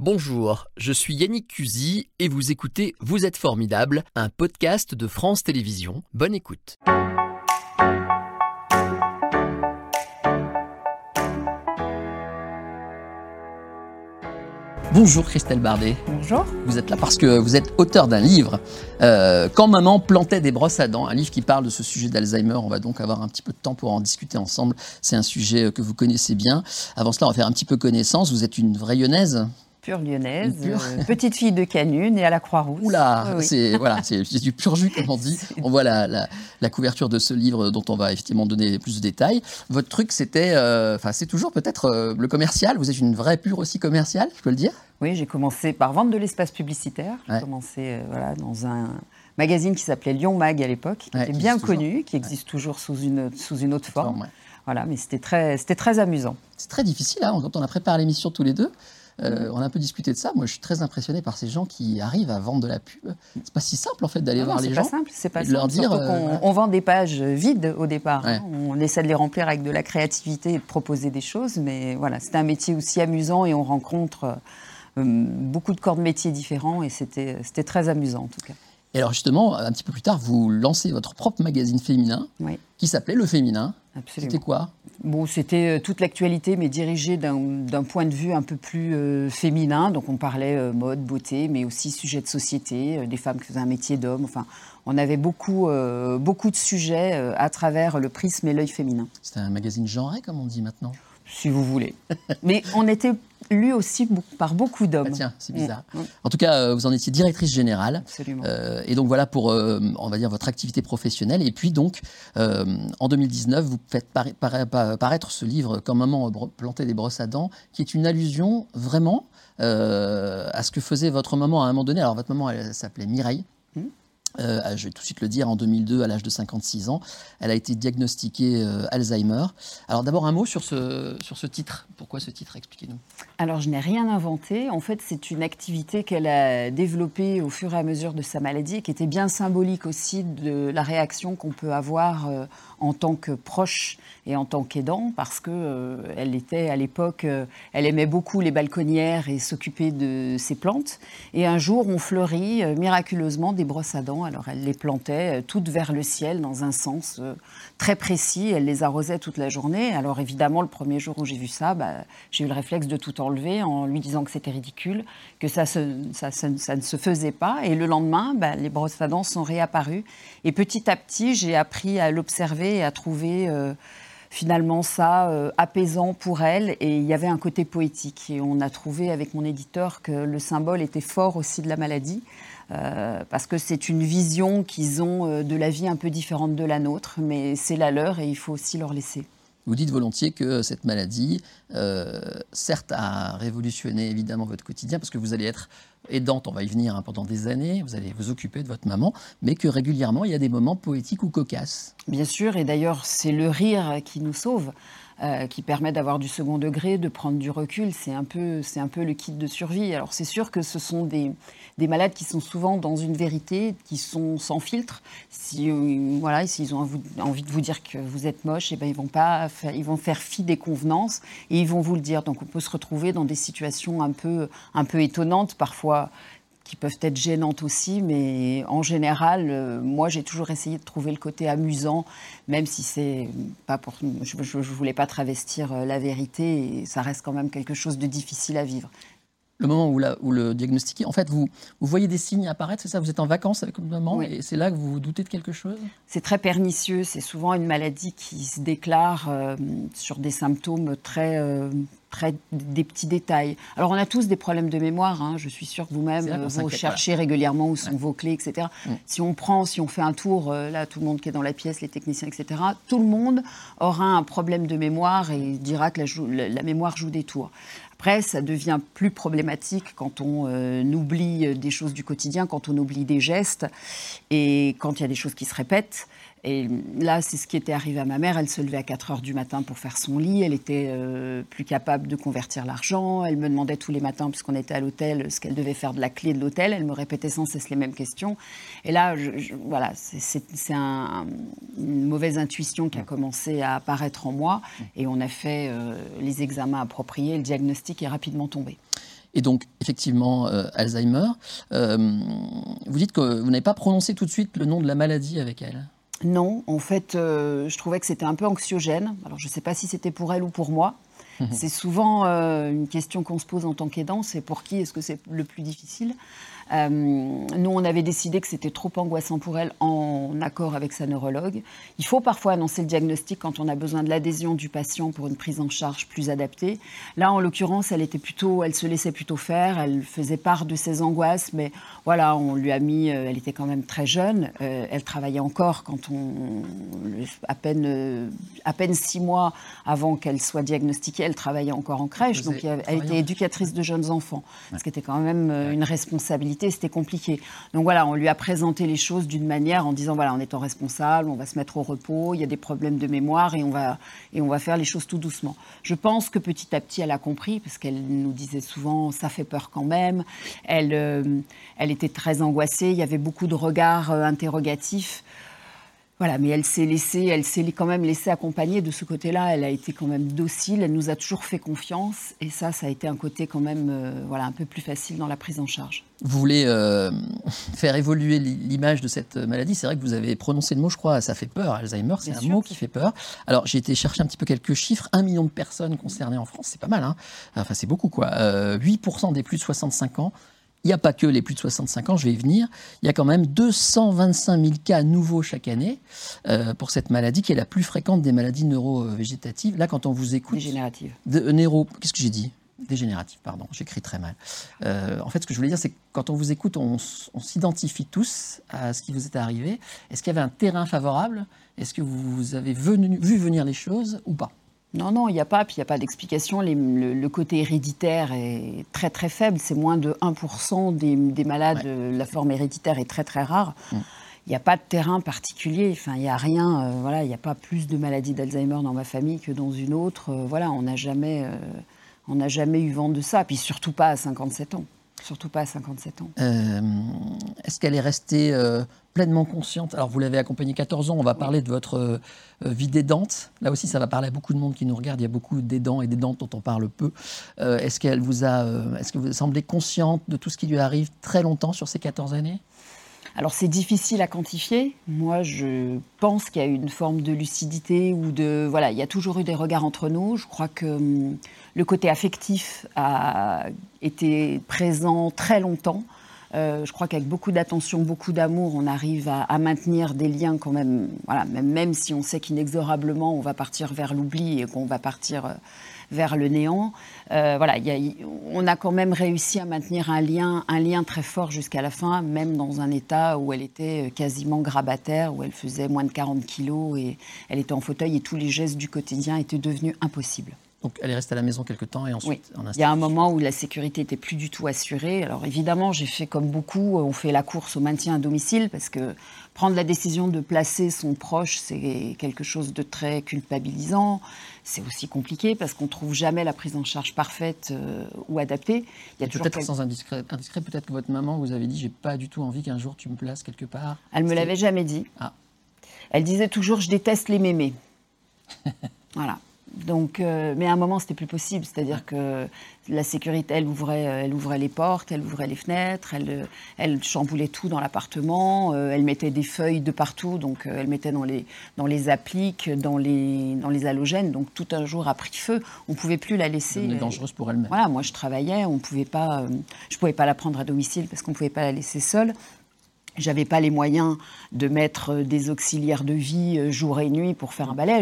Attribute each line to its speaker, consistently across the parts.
Speaker 1: Bonjour, je suis Yannick Cusy et vous écoutez Vous êtes formidable, un podcast de France Télévisions. Bonne écoute. Bonjour Christelle Bardet.
Speaker 2: Bonjour.
Speaker 1: Vous êtes là parce que vous êtes auteur d'un livre, euh, Quand maman plantait des brosses à dents, un livre qui parle de ce sujet d'Alzheimer. On va donc avoir un petit peu de temps pour en discuter ensemble. C'est un sujet que vous connaissez bien. Avant cela, on va faire un petit peu connaissance. Vous êtes une vraie lyonnaise?
Speaker 2: Pure lyonnaise, euh, petite fille de Canune et à la Croix-Rouge.
Speaker 1: Oula, c'est voilà, c'est du pur jus comme on dit. On voit la, la, couverture de ce livre dont on va effectivement donner plus de détails. Votre truc, c'était, euh, enfin, c'est toujours peut-être euh, le commercial. Vous êtes une vraie pure aussi commerciale, je peux le dire?
Speaker 2: Oui, j'ai commencé par vendre de l'espace publicitaire. J'ai commencé voilà dans un magazine qui s'appelait Lyon Mag à l'époque, qui était bien connu, qui existe toujours sous une sous une autre forme. Voilà, mais c'était très c'était très amusant.
Speaker 1: C'est très difficile hein, quand on a préparé l'émission tous les deux. Euh, on a un peu discuté de ça. Moi, je suis très impressionné par ces gens qui arrivent à vendre de la pub. C'est pas si simple en fait d'aller voir les gens.
Speaker 2: C'est pas simple, c'est pas simple. Leur dire, euh, on, vend des pages vides au départ. Hein. On essaie de les remplir avec de la créativité et de proposer des choses, mais voilà, c'est un métier aussi amusant et on rencontre euh, beaucoup de corps de métiers différents et c'était très amusant en tout cas.
Speaker 1: Et alors justement, un petit peu plus tard, vous lancez votre propre magazine féminin qui s'appelait Le Féminin. C'était quoi?
Speaker 2: Bon, c'était euh, toute l'actualité, mais dirigée d'un point de vue un peu plus euh, féminin. Donc on parlait euh, mode, beauté, mais aussi sujet de société, des femmes qui faisaient un métier d'homme. Enfin, on avait beaucoup, beaucoup de sujets à travers le prisme et l'œil féminin.
Speaker 1: C'était un magazine genré, comme on dit maintenant
Speaker 2: si vous voulez. Mais on était lu aussi par beaucoup d'hommes. Ah,
Speaker 1: tiens, c'est bizarre. Mm, mm. En tout cas, euh, vous en étiez directrice générale.
Speaker 2: Absolument.
Speaker 1: Euh, et donc voilà pour, euh, on va dire, votre activité professionnelle. Et puis donc, en 2019, vous faites paraître ce livre Quand maman plantait des brosses à dents, qui est une allusion vraiment à ce que faisait votre maman à un moment donné. Alors votre maman, elle s'appelait Mireille. Euh, je vais tout de suite le dire, en 2002, à l'âge de 56 ans, elle a été diagnostiquée euh, Alzheimer. Alors d'abord un mot sur ce, sur ce titre. Pourquoi ce titre? Expliquez-nous.
Speaker 2: Alors je n'ai rien inventé. En fait, c'est une activité qu'elle a développée au fur et à mesure de sa maladie, qui était bien symbolique aussi de la réaction qu'on peut avoir euh, en tant que proche et en tant qu'aidant, parce que elle était à l'époque, elle aimait beaucoup les balconnières et s'occuper de ses plantes. Et un jour, on fleurit miraculeusement des brosses à dents. Alors elle les plantait toutes vers le ciel dans un sens très précis. Elle les arrosait toute la journée. Alors évidemment, le premier jour où j'ai vu ça, bah, j'ai eu le réflexe de tout enlever en lui disant que c'était ridicule, que ça, ne se faisait pas. Et le lendemain, bah, les brosses à dents sont réapparues. Et petit à petit, j'ai appris à l'observer et à trouver euh, finalement ça euh, apaisant pour elle. Et il y avait un côté poétique. Et on a trouvé avec mon éditeur que le symbole était fort aussi de la maladie. Euh, parce que c'est une vision qu'ils ont de la vie un peu différente de la nôtre, mais c'est la leur et il faut aussi leur laisser.
Speaker 1: Vous dites volontiers que cette maladie, certes, a révolutionné évidemment votre quotidien, parce que vous allez être aidante, on va y venir hein, pendant des années, vous allez vous occuper de votre maman, mais que régulièrement, il y a des moments poétiques ou cocasses.
Speaker 2: Bien sûr, et d'ailleurs, c'est le rire qui nous sauve. Euh, qui permet d'avoir du second degré, de prendre du recul. C'est un peu, c'est un peu le kit de survie. Alors c'est sûr que ce sont des, des, malades qui sont souvent dans une vérité, qui sont sans filtre. Si euh, voilà, s'ils ont envie de vous dire que vous êtes moche, et eh ben ils vont pas, faire, ils vont faire fi des convenances et ils vont vous le dire. Donc on peut se retrouver dans des situations un peu, un peu étonnantes, parfois qui peuvent être gênantes aussi, mais en général, euh, moi j'ai toujours essayé de trouver le côté amusant, même si c'est pas pour. Je ne voulais pas travestir euh, la vérité, et ça reste quand même quelque chose de difficile à vivre
Speaker 1: le moment où, où le diagnostiqué, en fait, vous, vous voyez des signes apparaître, c'est ça Vous êtes en vacances avec le maman et c'est là que vous vous doutez de quelque chose?
Speaker 2: C'est très pernicieux. C'est souvent une maladie qui se déclare euh, sur des symptômes très, euh, très des petits détails. Alors, on a tous des problèmes de mémoire. Hein. Je suis sûre que vous-même, euh, vous cherchez régulièrement où sont vos clés, etc. Mm. Si on prend, si on fait un tour, là, tout le monde qui est dans la pièce, les techniciens, etc., tout le monde aura un problème de mémoire et dira que la, la mémoire joue des tours. Après, ça devient plus problématique quand on euh, oublie des choses du quotidien, quand on oublie des gestes et quand il y a des choses qui se répètent. Et là, c'est ce qui était arrivé à ma mère. Elle se levait à 4 heures du matin pour faire son lit. Elle était euh, plus capable de convertir l'argent. Elle me demandait tous les matins, puisqu'on était à l'hôtel, ce qu'elle devait faire de la clé de l'hôtel. Elle me répétait sans cesse les mêmes questions. Et là, voilà, c'est une mauvaise intuition qui a commencé à apparaître en moi. Et on a fait euh, les examens appropriés. Le diagnostic est rapidement tombé.
Speaker 1: et donc effectivement Alzheimer. vous dites que vous n'avez pas prononcé tout de suite le nom de la maladie avec elle.
Speaker 2: Non, en fait, je trouvais que c'était un peu anxiogène. Alors je ne sais pas si c'était pour elle ou pour moi. C'est souvent une question qu'on se pose en tant qu'aidant, c'est pour qui est-ce que c'est le plus difficile? Euh, nous, on avait décidé que c'était trop angoissant pour elle en accord avec sa neurologue. Il faut parfois annoncer le diagnostic quand on a besoin de l'adhésion du patient pour une prise en charge plus adaptée. Là, en l'occurrence, elle était plutôt, elle se laissait plutôt faire. Elle faisait part de ses angoisses, mais voilà, on lui a mis. Euh, elle était quand même très jeune. Euh, elle travaillait encore quand on, à peine, à peine six mois avant qu'elle soit diagnostiquée, elle travaillait encore en crèche. Donc, elle était éducatrice de jeunes enfants, ce qui était quand même une responsabilité c'était compliqué. Donc voilà, on lui a présenté les choses d'une manière en disant voilà, en étant responsable, on va se mettre au repos, il y a des problèmes de mémoire et on va, et on va faire les choses tout doucement. Je pense que petit à petit, elle a compris, parce qu'elle nous disait souvent ça fait peur quand même. Elle, euh, elle était très angoissée, il y avait beaucoup de regards euh, interrogatifs. Voilà, mais elle s'est laissée, elle s'est quand même laissée accompagner de ce côté-là. Elle a été quand même docile, elle nous a toujours fait confiance, et ça, ça a été un côté quand même, euh, voilà, un peu plus facile dans la prise en charge.
Speaker 1: Vous voulez euh, faire évoluer l'image de cette maladie? C'est vrai que vous avez prononcé le mot, je crois, ça fait peur. Alzheimer, c'est un mot qui fait peur. Alors, j'ai été chercher un petit peu quelques chiffres. Un million de personnes concernées en France, c'est pas mal, hein Enfin, c'est beaucoup, quoi. 8% euh, des plus de 65 ans il n'y a pas que les plus de 65 ans, je vais y venir. Il y a quand même 225 000 cas nouveaux chaque année euh, pour cette maladie qui est la plus fréquente des maladies neurovégétatives. Là, quand on vous écoute.
Speaker 2: Dégénérative.
Speaker 1: De, euh, neuro, qu'est-ce que j'ai dit? Dégénérative, pardon, j'écris très mal. Euh, en fait, ce que je voulais dire, c'est que quand on vous écoute, on, on s'identifie tous à ce qui vous est arrivé. Est-ce qu'il y avait un terrain favorable? Est-ce que vous avez venu, vu venir les choses ou pas?
Speaker 2: Non, non, il n'y a pas, puis il n'y a pas d'explication. Le, côté héréditaire est très très faible. C'est moins de 1% des, malades. La forme héréditaire est très très rare. Mm. Il n'y a pas de terrain particulier. Enfin, il n'y a rien. Euh, voilà, il n'y a pas plus de maladies d'Alzheimer dans ma famille que dans une autre. Euh, voilà, on n'a jamais, euh, on n'a jamais eu vent de ça. Puis surtout pas à 57 ans. Surtout pas à 57 ans.
Speaker 1: Est-ce qu'elle est restée pleinement consciente? Alors, vous l'avez accompagnée 14 ans, on va parler de votre euh, vie d'aidante. Là aussi, ça va parler à beaucoup de monde qui nous regarde. Il y a beaucoup d'aidants et d'aidantes dont on parle peu. Euh, est-ce qu'elle vous a, euh, est-ce que vous semblez consciente de tout ce qui lui arrive très longtemps sur ces 14 années?
Speaker 2: Alors c'est difficile à quantifier. Moi, je pense qu'il y a eu une forme de lucidité ou de voilà, il y a toujours eu des regards entre nous. Je crois que hum, le côté affectif a été présent très longtemps. Euh, je crois qu'avec beaucoup d'attention, beaucoup d'amour, on arrive à, maintenir des liens quand même, voilà, même, même si on sait qu'inexorablement on va partir vers l'oubli et qu'on va partir euh, vers le néant. Euh, voilà, on a quand même réussi à maintenir un lien, un lien très fort jusqu'à la fin, même dans un état où elle était quasiment grabataire, où elle faisait moins de 40 kilos et elle était en fauteuil et tous les gestes du quotidien étaient devenus impossibles.
Speaker 1: Donc elle est restée à la maison quelques temps et ensuite
Speaker 2: oui. Il y a un moment où la sécurité était plus du tout assurée. Alors évidemment, j'ai fait comme beaucoup, on fait la course au maintien à domicile parce que prendre la décision de placer son proche, c'est quelque chose de très culpabilisant. C'est aussi compliqué parce qu'on trouve jamais la prise en charge parfaite euh, ou adaptée.
Speaker 1: Il y a peut-être sans indiscret, indiscret peut-être que votre maman vous avait dit j'ai pas du tout envie qu'un jour tu me places quelque part.
Speaker 2: Elle me l'avait jamais dit. Ah. Elle disait toujours je déteste les mémés. voilà. Donc, euh, mais à un moment, c'était plus possible. C'est-à-dire que la sécurité, elle ouvrait, euh, elle ouvrait les portes, elle ouvrait les fenêtres, elle, euh, elle chamboulait tout dans l'appartement, elle mettait des feuilles de partout, donc elle mettait dans les, dans les appliques, dans les, dans les halogènes. Donc, tout un jour a pris feu. On ne pouvait plus la laisser.
Speaker 1: Elle dangereuse pour elle-même.
Speaker 2: Voilà, moi, je travaillais, on pouvait pas, je ne pouvais pas la prendre à domicile parce qu'on ne pouvait pas la laisser seule. J'avais pas les moyens de mettre euh, des auxiliaires de vie euh, jour et nuit pour faire un balai.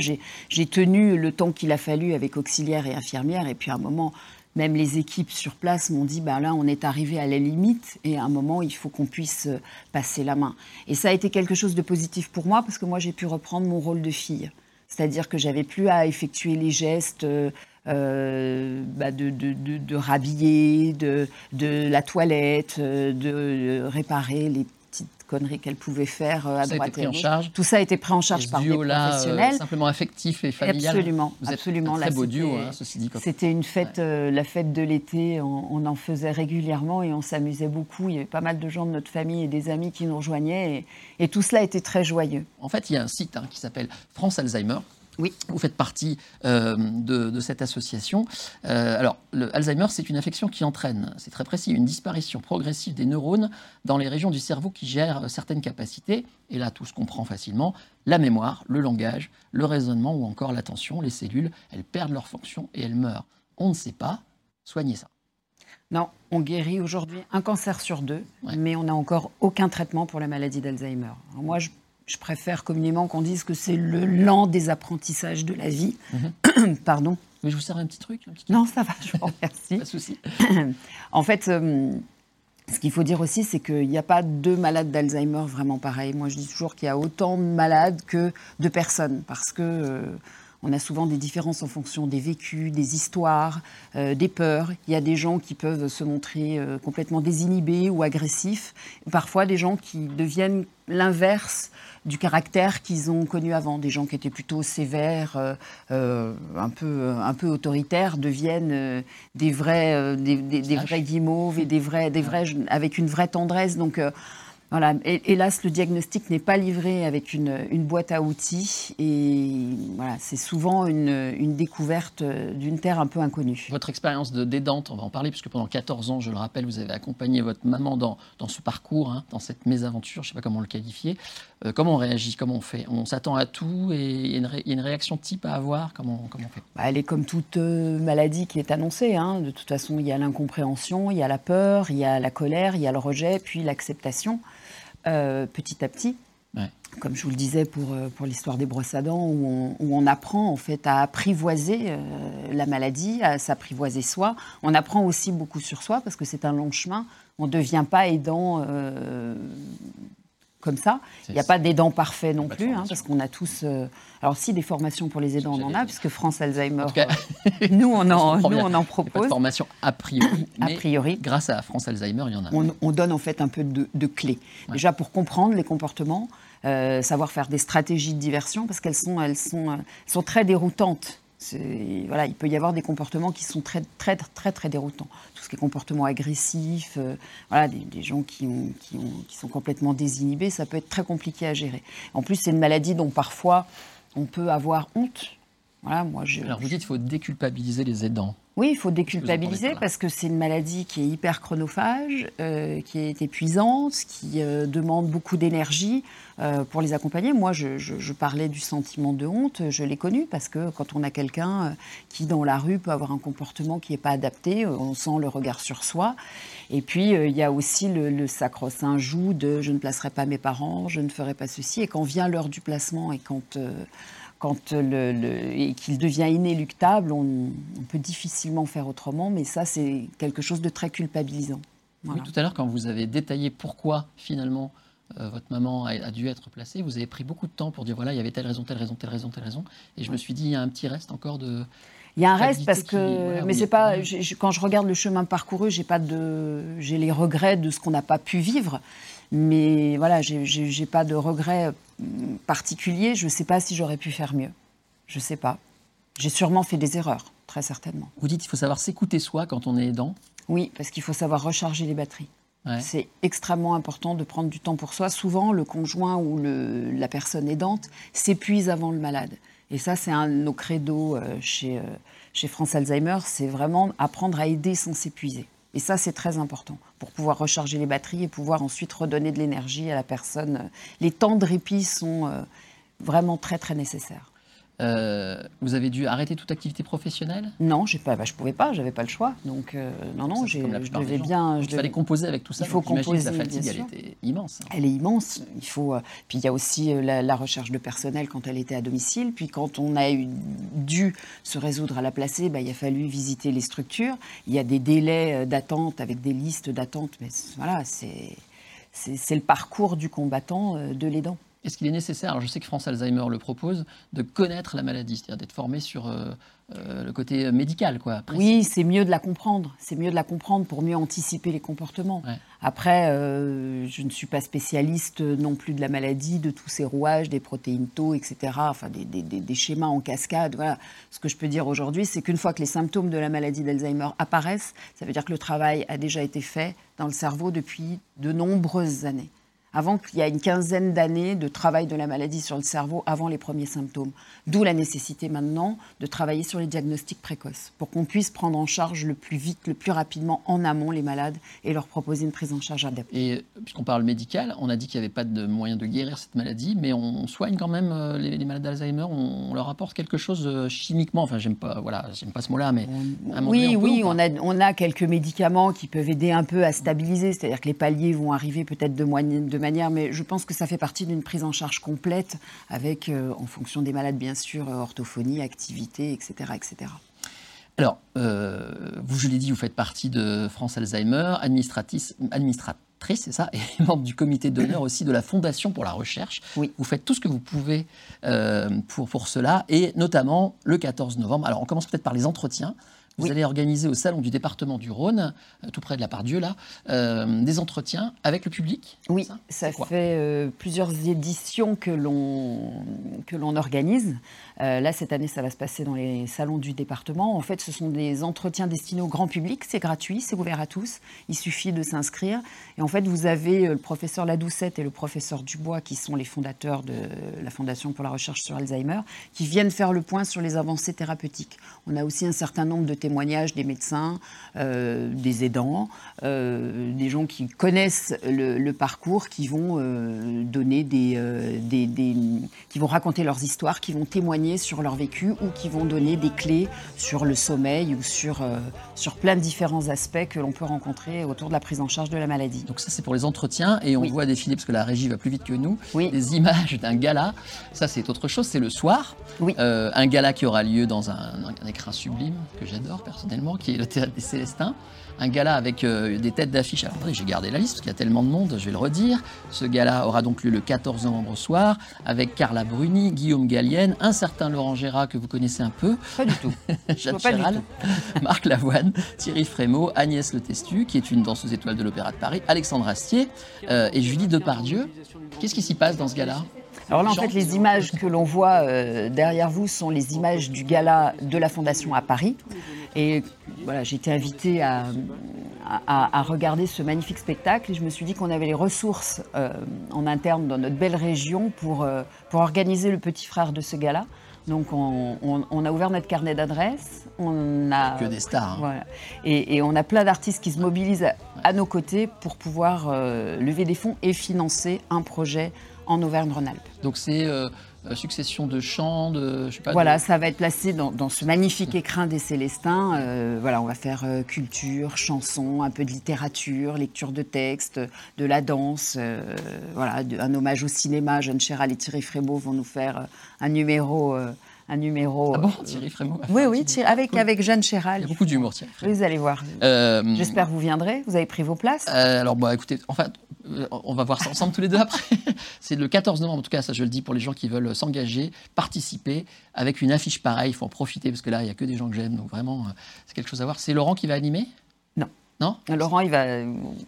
Speaker 2: J'ai tenu le temps qu'il a fallu avec auxiliaires et infirmières. Et puis à un moment, même les équipes sur place m'ont dit, bah là, on est arrivé à la limite et à un moment, il faut qu'on puisse euh, passer la main. Et ça a été quelque chose de positif pour moi parce que moi, j'ai pu reprendre mon rôle de fille. C'est-à-dire que j'avais plus à effectuer les gestes. Bah de, de, de, de, rhabiller, de, de la toilette, de réparer les conneries qu'elle pouvait faire euh, à droite et
Speaker 1: en charge.
Speaker 2: Tout ça a été pris en charge par des euh, professionnels.
Speaker 1: simplement affectif et familial.
Speaker 2: Absolument,
Speaker 1: Vous
Speaker 2: absolument.
Speaker 1: Un très beau duo, hein, ceci dit.
Speaker 2: C'était une fête, euh, la fête de l'été. On, en faisait régulièrement et on s'amusait beaucoup. Il y avait pas mal de gens de notre famille et des amis qui nous rejoignaient et, tout cela était très joyeux.
Speaker 1: En fait, il y a un site hein, qui s'appelle France Alzheimer
Speaker 2: Oui.
Speaker 1: Vous faites partie euh, de, cette association. Euh, alors, le Alzheimer, c'est une affection qui entraîne, c'est très précis, une disparition progressive des neurones dans les régions du cerveau qui gèrent certaines capacités. Et là, tout se comprend facilement. La mémoire, le langage, le raisonnement ou encore l'attention, les cellules, elles perdent leur fonction et elles meurent. On ne sait pas soigner ça.
Speaker 2: Non, on guérit aujourd'hui un cancer sur deux, mais on n'a encore aucun traitement pour la maladie d'Alzheimer. Moi, je je préfère communément qu'on dise que c'est le lent désapprentissages de la vie. Mhm. Pardon.
Speaker 1: Mais je vous sers un petit truc,
Speaker 2: Non, ça va, je vous remercie.
Speaker 1: Pas de souci.
Speaker 2: en fait, euh, ce qu'il faut dire aussi, c'est qu'il n'y a pas deux malades d'Alzheimer vraiment pareils. Moi, je dis toujours qu'il y a autant de malades que de personnes, parce que euh, on a souvent des différences en fonction des vécus, des histoires, euh, des peurs. Il y a des gens qui peuvent se montrer complètement désinhibés ou agressifs. Parfois, des gens qui deviennent l'inverse du caractère qu'ils ont connu avant. Des gens qui étaient plutôt sévères, euh, euh, un, peu, un peu autoritaires, deviennent euh, des vrais, des, des, vrais guimauves et des vrais, des vrais, avec une vraie tendresse. Donc, voilà. Hélas, le diagnostic n'est pas livré avec une, boîte à outils et voilà, c'est souvent une, découverte d'une terre un peu inconnue.
Speaker 1: Votre expérience de dédante, on va en parler, puisque pendant 14 ans, je le rappelle, vous avez accompagné votre maman dans, dans ce parcours, hein, dans cette mésaventure, je ne sais pas comment le qualifier. Euh, comment on réagit Comment on fait? On s'attend à tout et il y, a une réaction type à avoir? Comment, comment on fait?
Speaker 2: Bah, Elle est comme toute euh, maladie qui est annoncée. Hein. De toute façon, il y a l'incompréhension, il y a la peur, il y a la colère, il y a le rejet, puis l'acceptation. Euh, petit à petit. Comme je vous le disais pour, euh, pour l'histoire des brosses à dents, où on, apprend en fait à apprivoiser euh, la maladie, à s'apprivoiser soi. On apprend aussi beaucoup sur soi parce que c'est un long chemin. On ne devient pas aidant comme ça. Il n'y a pas d'aidant parfait non plus, hein, parce qu'on a tous. alors, si des formations pour les aidants, on en a, puisque France Alzheimer, nous, on en, nous, on en propose. Pas de
Speaker 1: formation a priori.
Speaker 2: a priori.
Speaker 1: Grâce à France Alzheimer, il y en a.
Speaker 2: On, donne en fait un peu de, clés. Déjà pour comprendre les comportements, euh, savoir faire des stratégies de diversion, parce qu'elles sont, elles sont, euh, sont très déroutantes voilà, il peut y avoir des comportements qui sont très, très, très, très déroutants. Tout ce qui est comportement agressif, euh, voilà, des, gens qui, ont, qui, ont, qui, sont complètement désinhibés, ça peut être très compliqué à gérer. En plus, c'est une maladie dont parfois on peut avoir honte. Voilà, moi, je,
Speaker 1: Alors vous dites qu'il faut déculpabiliser les aidants.
Speaker 2: Oui, il faut déculpabiliser parce que c'est une maladie qui est hyper chronophage, euh, qui est épuisante, qui euh, demande beaucoup d'énergie euh, pour les accompagner. Moi, je, parlais du sentiment de honte, je l'ai connu parce que quand on a quelqu'un qui, dans la rue, peut avoir un comportement qui n'est pas adapté, on sent le regard sur soi. Et puis, il y a aussi le, le sacro-saint joug de je ne placerai pas mes parents, je ne ferai pas ceci. Et quand vient l'heure du placement et quand quand le, et qu'il devient inéluctable, on, peut difficilement faire autrement, mais ça, c'est quelque chose de très culpabilisant.
Speaker 1: Oui, tout à l'heure, quand vous avez détaillé pourquoi finalement euh, votre maman a, dû être placée, vous avez pris beaucoup de temps pour dire voilà, il y avait telle raison, telle raison, telle raison, telle raison. Et je me suis dit, il y a un petit reste encore de.
Speaker 2: Il y a un reste parce que, mais c'est pas. quand je regarde le chemin parcouru, j'ai pas de, j'ai les regrets de ce qu'on n'a pas pu vivre. Mais voilà, j'ai pas de regrets particuliers. Je ne sais pas si j'aurais pu faire mieux. Je ne sais pas. J'ai sûrement fait des erreurs, très certainement.
Speaker 1: Vous dites qu'il faut savoir s'écouter soi quand on est aidant
Speaker 2: Oui, parce qu'il faut savoir recharger les batteries. C'est extrêmement important de prendre du temps pour soi. Souvent, le conjoint ou le, la personne aidante s'épuise avant le malade. Et ça, c'est un de nos credos euh, chez, euh, chez France Alzheimer, c'est vraiment apprendre à aider sans s'épuiser. Et ça, c'est très important pour pouvoir recharger les batteries et pouvoir ensuite redonner de l'énergie à la personne. Les temps de répit sont euh, vraiment très, très nécessaires.
Speaker 1: Euh, vous avez dû arrêter toute activité professionnelle?
Speaker 2: Non, j'ai pas, bah, je pouvais pas, j'avais pas le choix. Donc euh, non, non, je devais bien.
Speaker 1: Il fallait composer avec tout ça.
Speaker 2: Il faut composer.
Speaker 1: La fatigue, elle était immense.
Speaker 2: Elle est immense. Il faut. Euh, puis il y a aussi la, recherche de personnel quand elle était à domicile. Puis quand on a eu, dû se résoudre à la placer, bah, il a fallu visiter les structures. Il y a des délais d'attente avec des listes d'attente. Mais voilà, c'est c'est le parcours du combattant de l'aidant.
Speaker 1: Est-ce qu'il est nécessaire, alors je sais que France Alzheimer le propose, de connaître la maladie, c'est-à-dire d'être formé sur euh, euh, le côté médical quoi,
Speaker 2: Oui, c'est mieux de la comprendre. C'est mieux de la comprendre pour mieux anticiper les comportements. Après, euh, je ne suis pas spécialiste non plus de la maladie, de tous ces rouages, des protéines taux, etc., enfin des, des, schémas en cascade. Voilà. Ce que je peux dire aujourd'hui, c'est qu'une fois que les symptômes de la maladie d'Alzheimer apparaissent, ça veut dire que le travail a déjà été fait dans le cerveau depuis de nombreuses années. Avant qu'il y ait une quinzaine d'années de travail de la maladie sur le cerveau avant les premiers symptômes. D'où la nécessité maintenant de travailler sur les diagnostics précoces pour qu'on puisse prendre en charge le plus vite, le plus rapidement en amont les malades et leur proposer une prise en charge adaptée.
Speaker 1: Et puisqu'on parle médical, on a dit qu'il n'y avait pas de moyen de guérir cette maladie, mais on soigne quand même euh, les, malades d'Alzheimer, on, leur apporte quelque chose euh, chimiquement, enfin j'aime pas, voilà, j'aime pas ce mot-là, mais...
Speaker 2: oui, oui, on a, on a quelques médicaments qui peuvent aider un peu à stabiliser, c'est-à-dire que les paliers vont arriver peut-être de, de, manière, mais je pense que ça fait partie d'une prise en charge complète avec, euh, en fonction des malades bien sûr, orthophonie, activité, etc. etc.
Speaker 1: Alors, euh, vous, je l'ai dit, vous faites partie de France Alzheimer, administratrice, c'est ça, et membre du comité d'honneur aussi de la Fondation pour la recherche.
Speaker 2: Oui.
Speaker 1: Vous faites tout ce que vous pouvez euh, pour, pour cela, et notamment le 14 novembre. Alors, on commence peut-être par les entretiens. Vous allez organiser au salon du département du Rhône, euh, tout près de la Pardieu, là, euh, des entretiens avec le public.
Speaker 2: Oui, ça, fait euh, plusieurs éditions que l'on organise. là, cette année, ça va se passer dans les salons du département. En fait, ce sont des entretiens destinés au grand public. C'est gratuit, c'est ouvert à tous. Il suffit de s'inscrire. Et en fait, vous avez le professeur Ladoucette et le professeur Dubois, qui sont les fondateurs de la Fondation pour la recherche sur Alzheimer, qui viennent faire le point sur les avancées thérapeutiques. On a aussi un certain nombre de témoignages des médecins, euh, des aidants, euh, des gens qui connaissent le, parcours, qui vont euh, donner des, des, qui vont raconter leurs histoires, qui vont témoigner sur leur vécu ou qui vont donner des clés sur le sommeil ou sur, sur plein de différents aspects que l'on peut rencontrer autour de la prise en charge de la maladie.
Speaker 1: Donc ça c'est pour les entretiens et on voit défiler, parce que la régie va plus vite que nous, des images d'un gala. Ça c'est autre chose, c'est le soir.
Speaker 2: Oui.
Speaker 1: un gala qui aura lieu dans un, un écran sublime que j'adore personnellement, qui est le Théâtre des Célestins. Un gala avec euh, des têtes d'affiche. Alors j'ai gardé la liste parce qu'il y a tellement de monde, je vais le redire. Ce gala aura donc lieu le 14 novembre au soir avec Carla Bruni, Guillaume Gallienne, un certain Laurent Gérard que vous connaissez un peu.
Speaker 2: Pas du tout.
Speaker 1: Jeanne Chéral, Marc Lavoine, Thierry Frémaux, Agnès Le Testu, qui est une danseuse étoile de l'Opéra de Paris, Alexandre Astier euh, et Julie Depardieu. Qu'est-ce qui s'y passe dans ce gala?
Speaker 2: Alors là, en fait, les images que l'on voit euh, derrière vous sont les images du gala de la Fondation à Paris. Et voilà, j'ai été invitée à, à, regarder ce magnifique spectacle et je me suis dit qu'on avait les ressources euh, en interne dans notre belle région pour, euh, pour organiser le petit frère de ce gala. Donc on, on, a ouvert notre carnet d'adresses. On a
Speaker 1: que des stars. Hein.
Speaker 2: Voilà. Et, et, on a plein d'artistes qui se mobilisent à, nos côtés pour pouvoir lever des fonds et financer un projet en Auvergne-Rhône-Alpes.
Speaker 1: Donc c'est euh, euh, succession de chants, de, je sais pas,
Speaker 2: Voilà, ça va être placé dans, ce magnifique écrin des Célestins. Euh, voilà, on va faire culture, chansons, un peu de littérature, lecture de textes, de la danse. voilà, un hommage au cinéma. Jeanne Chéral et Thierry Frémaux vont nous faire un numéro un numéro.
Speaker 1: Ah bon, Thierry Frémaux
Speaker 2: Oui, oui, avec, avec Jeanne Chéral.
Speaker 1: Il y a beaucoup d'humour, Thierry
Speaker 2: Vous allez voir. J'espère que vous viendrez. Vous avez pris vos places
Speaker 1: Alors, bon, écoutez, enfin, on va voir ça ensemble tous les deux après. C'est le 14 novembre, en tout cas, ça je le dis pour les gens qui veulent s'engager, participer avec une affiche pareille. Il faut en profiter parce que là, il n'y a que des gens que j'aime, donc vraiment, euh, c'est quelque chose à voir. C'est Laurent qui va animer? Non?
Speaker 2: Laurent, il va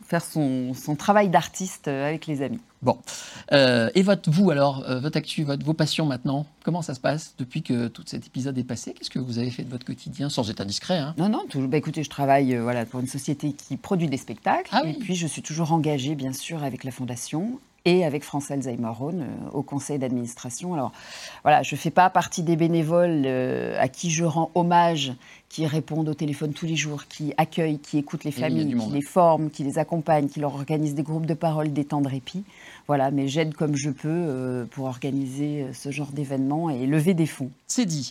Speaker 2: faire son, travail d'artiste avec les amis.
Speaker 1: Bon. Euh, et votre, vous alors, euh, votre actu, votre, vos passions maintenant, comment ça se passe depuis que tout cet épisode est passé? Qu'est-ce que vous avez fait de votre quotidien, sans être indiscret hein?
Speaker 2: Non, non, bah, écoutez, je travaille euh, voilà, pour une société qui produit des spectacles.
Speaker 1: Ah
Speaker 2: et puis, je suis toujours engagée, bien sûr, avec la Fondation et avec France Alzheimer Rhône au conseil d'administration. Alors voilà, je ne fais pas partie des bénévoles à qui je rends hommage qui répondent au téléphone tous les jours, qui accueillent, qui écoutent les familles, qui les forment, qui les accompagnent, qui leur organisent des groupes de parole, des temps de répit. Voilà, mais j'aide comme je peux euh, pour organiser euh, ce genre d'événements et lever des fonds.
Speaker 3: C'est dit.